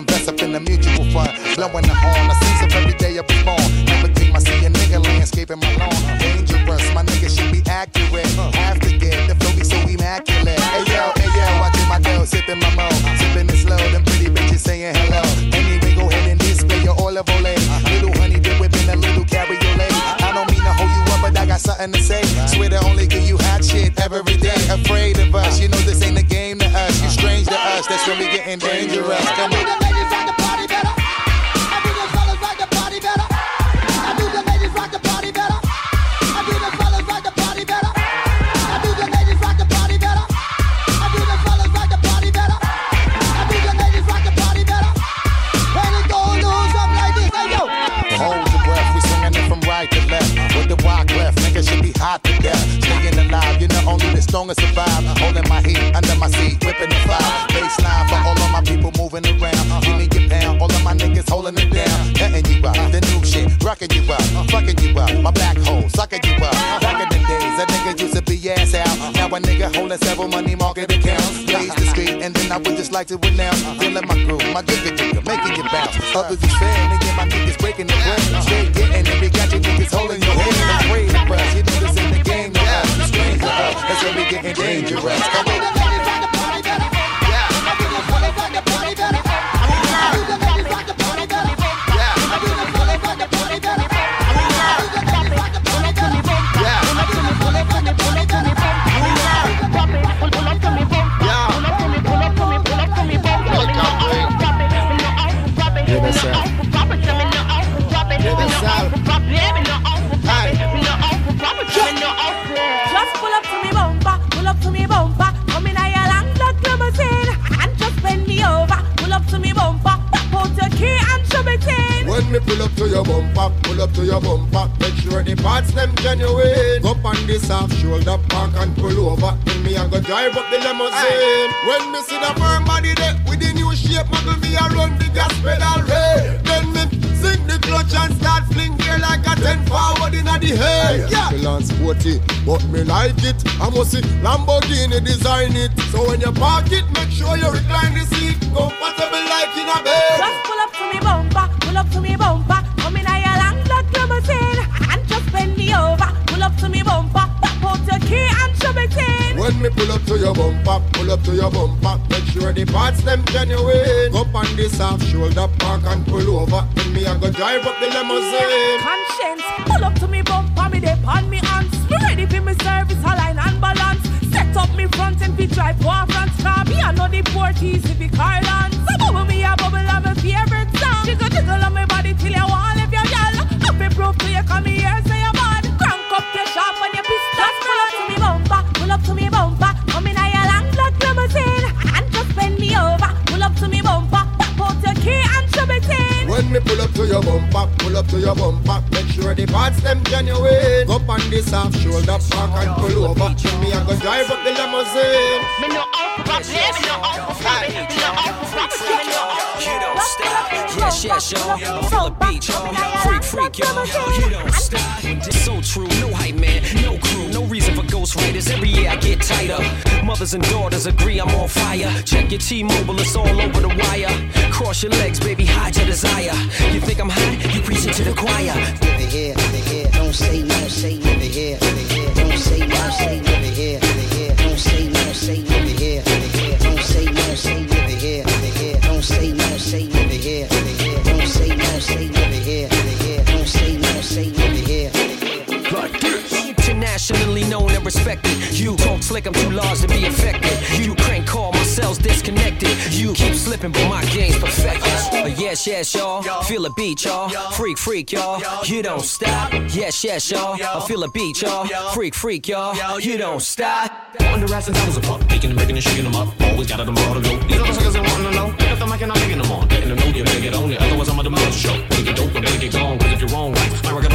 invest up in the mutual fund. Blowing the horn, I see some every day I was Others is fan, I must see Lamborghini design it. So when you park it, make sure you recline the seat comfortable like in a bed. Just pull up to me bumper, pull up to me bumper. Come in your long black limousine and just bend me over. Pull up to me bumper, pop out your key and shove it in. When me pull up to your bumper, pull up to your bumper, make sure the parts them genuine. Up on this soft shoulder, park and pull over. Then me I go drive up the limousine. Conscience, pull up to me bumper, me Up me front and be drive war front car. Me I know the port easy be Carland. So bubble me a bubble of my favorite song. Jiggle jiggle on my body till you want live your gal. Happy proof to you come here say you in. Me pull up to your bumper, pull up to your bumper, make sure the parts them genuine. Up on the soft shoulder, park and pull over. Then me I go drive up the limousine. Me no out for me no out for me no out for me no out You don't stop. Yes, yes, y'all. Feel the beat, y'all. Freak, freak, y'all. You don't stop. It's so true. No hype, man. No crew. No reason for ghost riders. Every year I get tighter. Mothers and daughters agree I'm on fire. Check your T-Mobile, it's all over the wire. Cross your legs, baby, hide your desire. You think I'm hot? You preaching to the choir. Never here, never here. Don't say no, say never here, never here. Don't say no, say never here, never here. Don't say no, say never here, never here. Don't say no, say never here, never here. Don't say no, say never here, never here. Don't say no, say never here, never here. Don't say no, say never here, never here. Like this. Internationally known and respected. You talk slick, I'm too large to be affected. You crank call, my cells disconnected. You keep slipping, but my game's perfected. But uh, yes, yes, y'all. Feel a beat, y'all. Freak, freak, y'all. You don't stop. Yes, yes, y'all. I feel a beat, y'all. Freak, freak, y'all. You don't stop. On the rats and devils apart, making and breaking and shaking them up. Always got them all to go. These other suckers ain't wanting to know. Pick up the mic and I'm making them on. Letting them know you better get on it. Otherwise, I'm on the monster show. Better get dope, better get gone. Cause if you're wrong, right, I work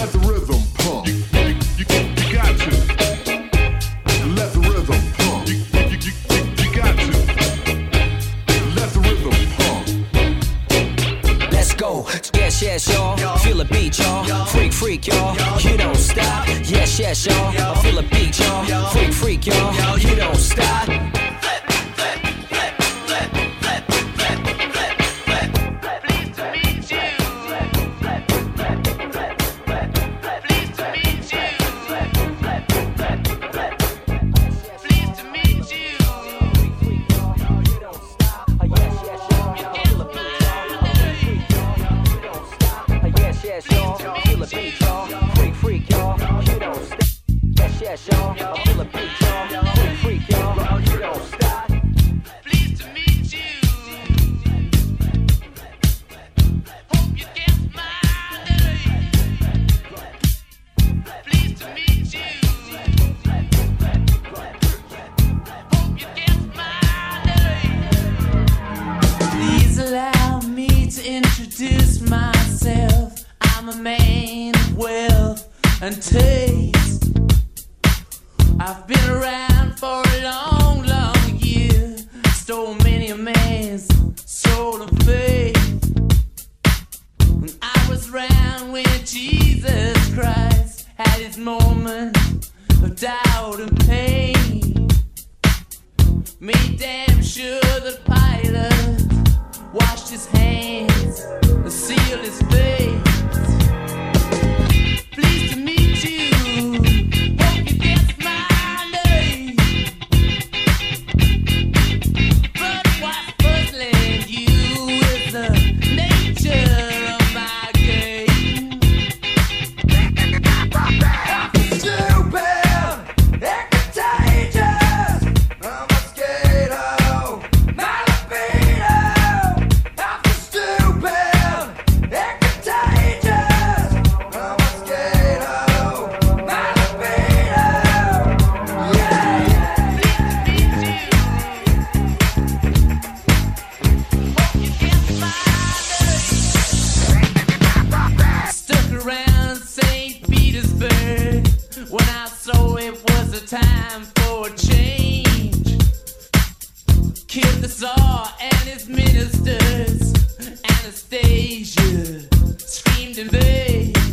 Let the rhythm pump. You gotcha. Let the rhythm pump. You gotcha. Let the rhythm pump. Let's go. Yes, yes, y'all. Feel the beat, y'all. Freak, freak, y'all. You don't stop. Yes, yes, y'all. and its ministers. Anastasia screamed in vain.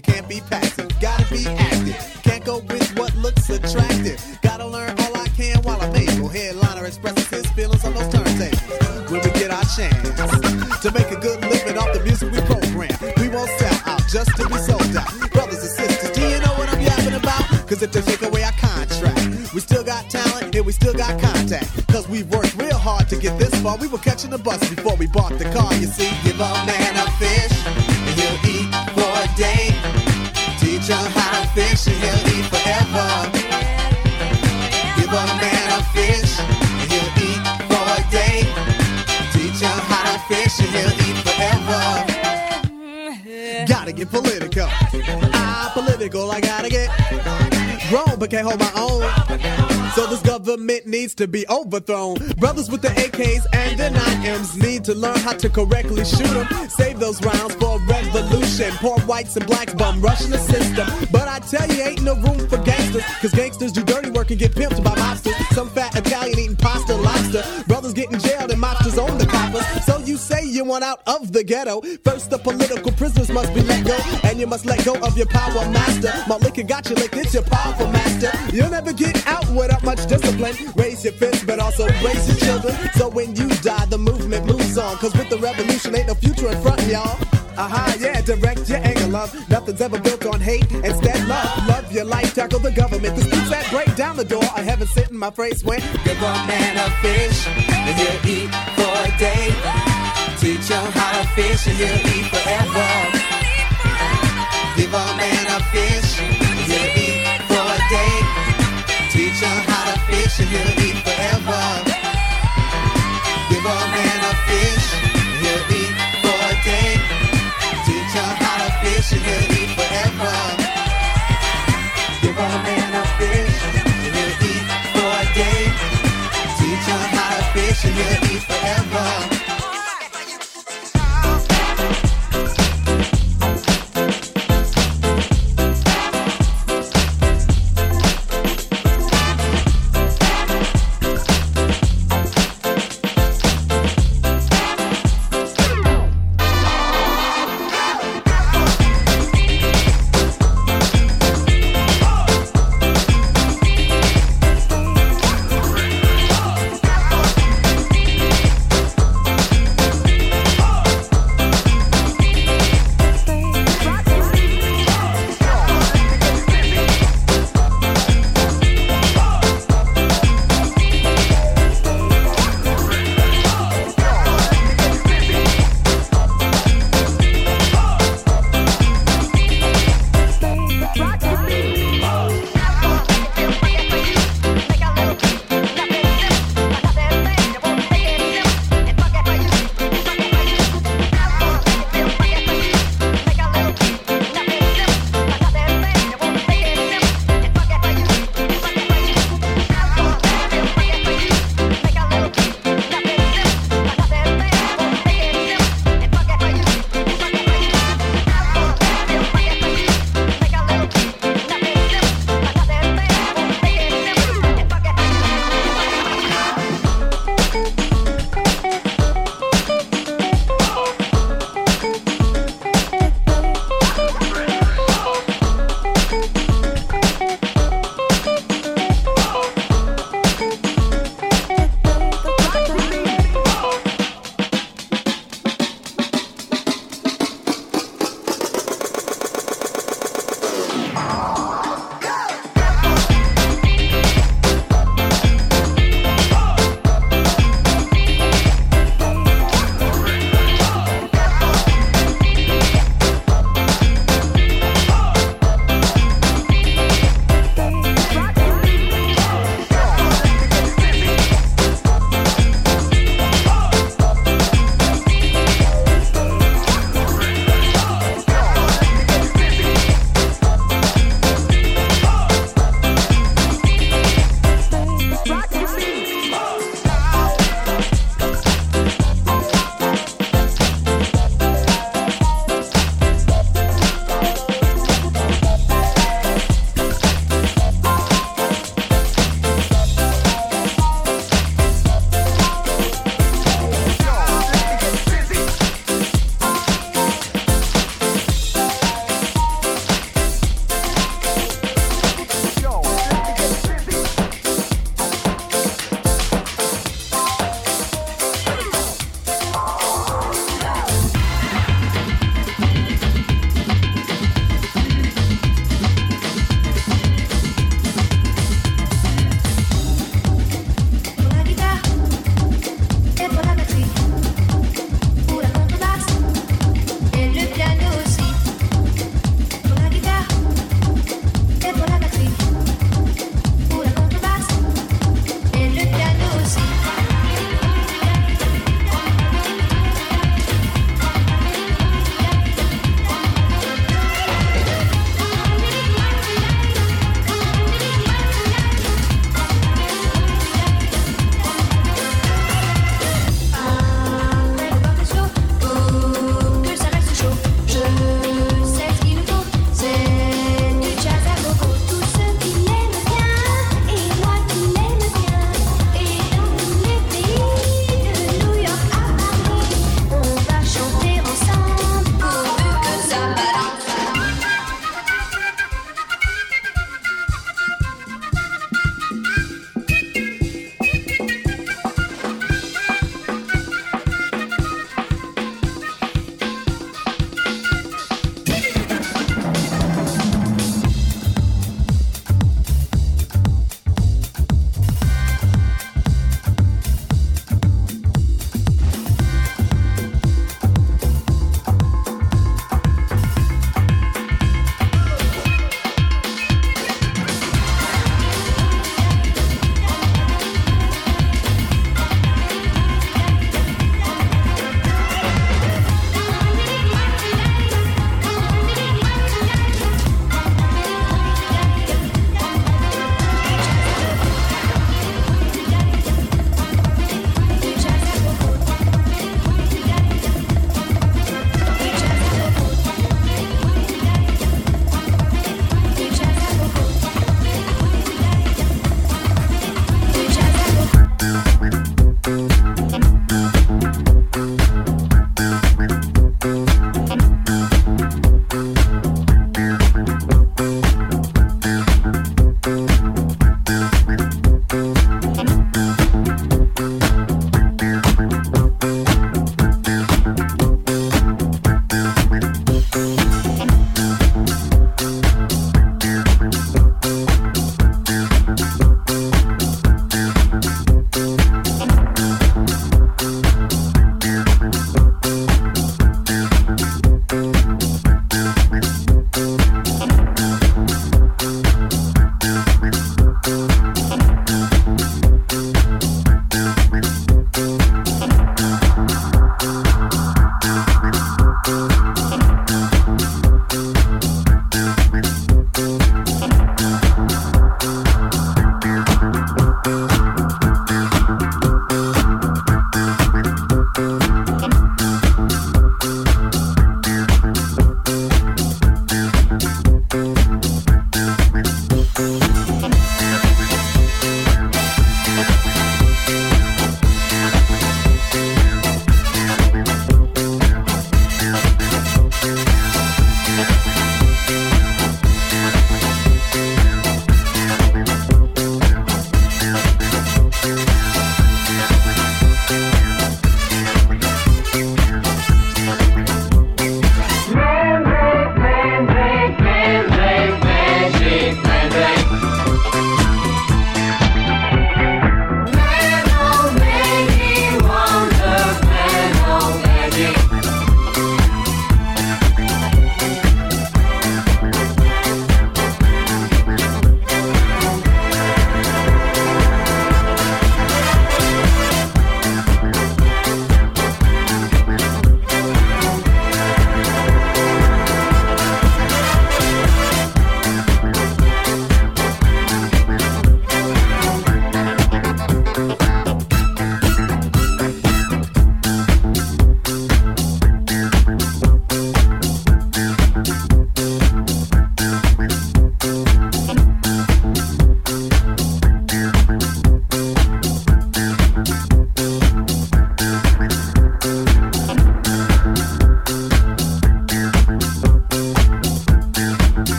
You can't be passive, gotta be active. Can't go with what looks attractive. Gotta learn all I can while I'm able. Headliner expresses his feelings on those turntables. When we get our chance to make a good living off the music we program, we won't sell out just to be sold out. Brothers and sisters, do you know what I'm yapping about? Cause if they take away our contract, we still got talent and we still got contact. Cause we worked real hard to get this far. We were catching the bus before we bought the car, you see. but can't hold my own. So this government needs to be overthrown. Brothers with the AKs and the 9Ms need to learn how to correctly shoot them. Save those rounds for a revolution. Poor whites and blacks bum rushing the system. But I tell you, ain't no room for gangsters. Cause gangsters do dirty work and get pimped by mobsters. Some fat Italian eating pasta, lobster. Brothers getting jailed and mobsters on the say you want out of the ghetto. First, the political prisoners must be let go. And you must let go of your power master. My liquor got you licked, it's your powerful master. You'll never get out without much discipline. Raise your fist, but also raise your children. So when you die, the movement moves on. Cause with the revolution, ain't no future in front, y'all. Aha, yeah, direct your anger, love. Nothing's ever built on hate. Instead, love. Love your life, tackle the government. The streets that break down the door. I haven't sit in my face when give a man a fish and he'll eat for a day. Him how to fish and he'll eat forever. Give a man a fish he'll eat for a day. Teach him how to fish and he'll eat forever. Give a man a fish he'll eat for a day. Teach him how to fish and he'll eat forever. Give a man a fish he'll eat for a day. Teach him how to fish and he'll eat forever.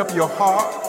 Up your heart,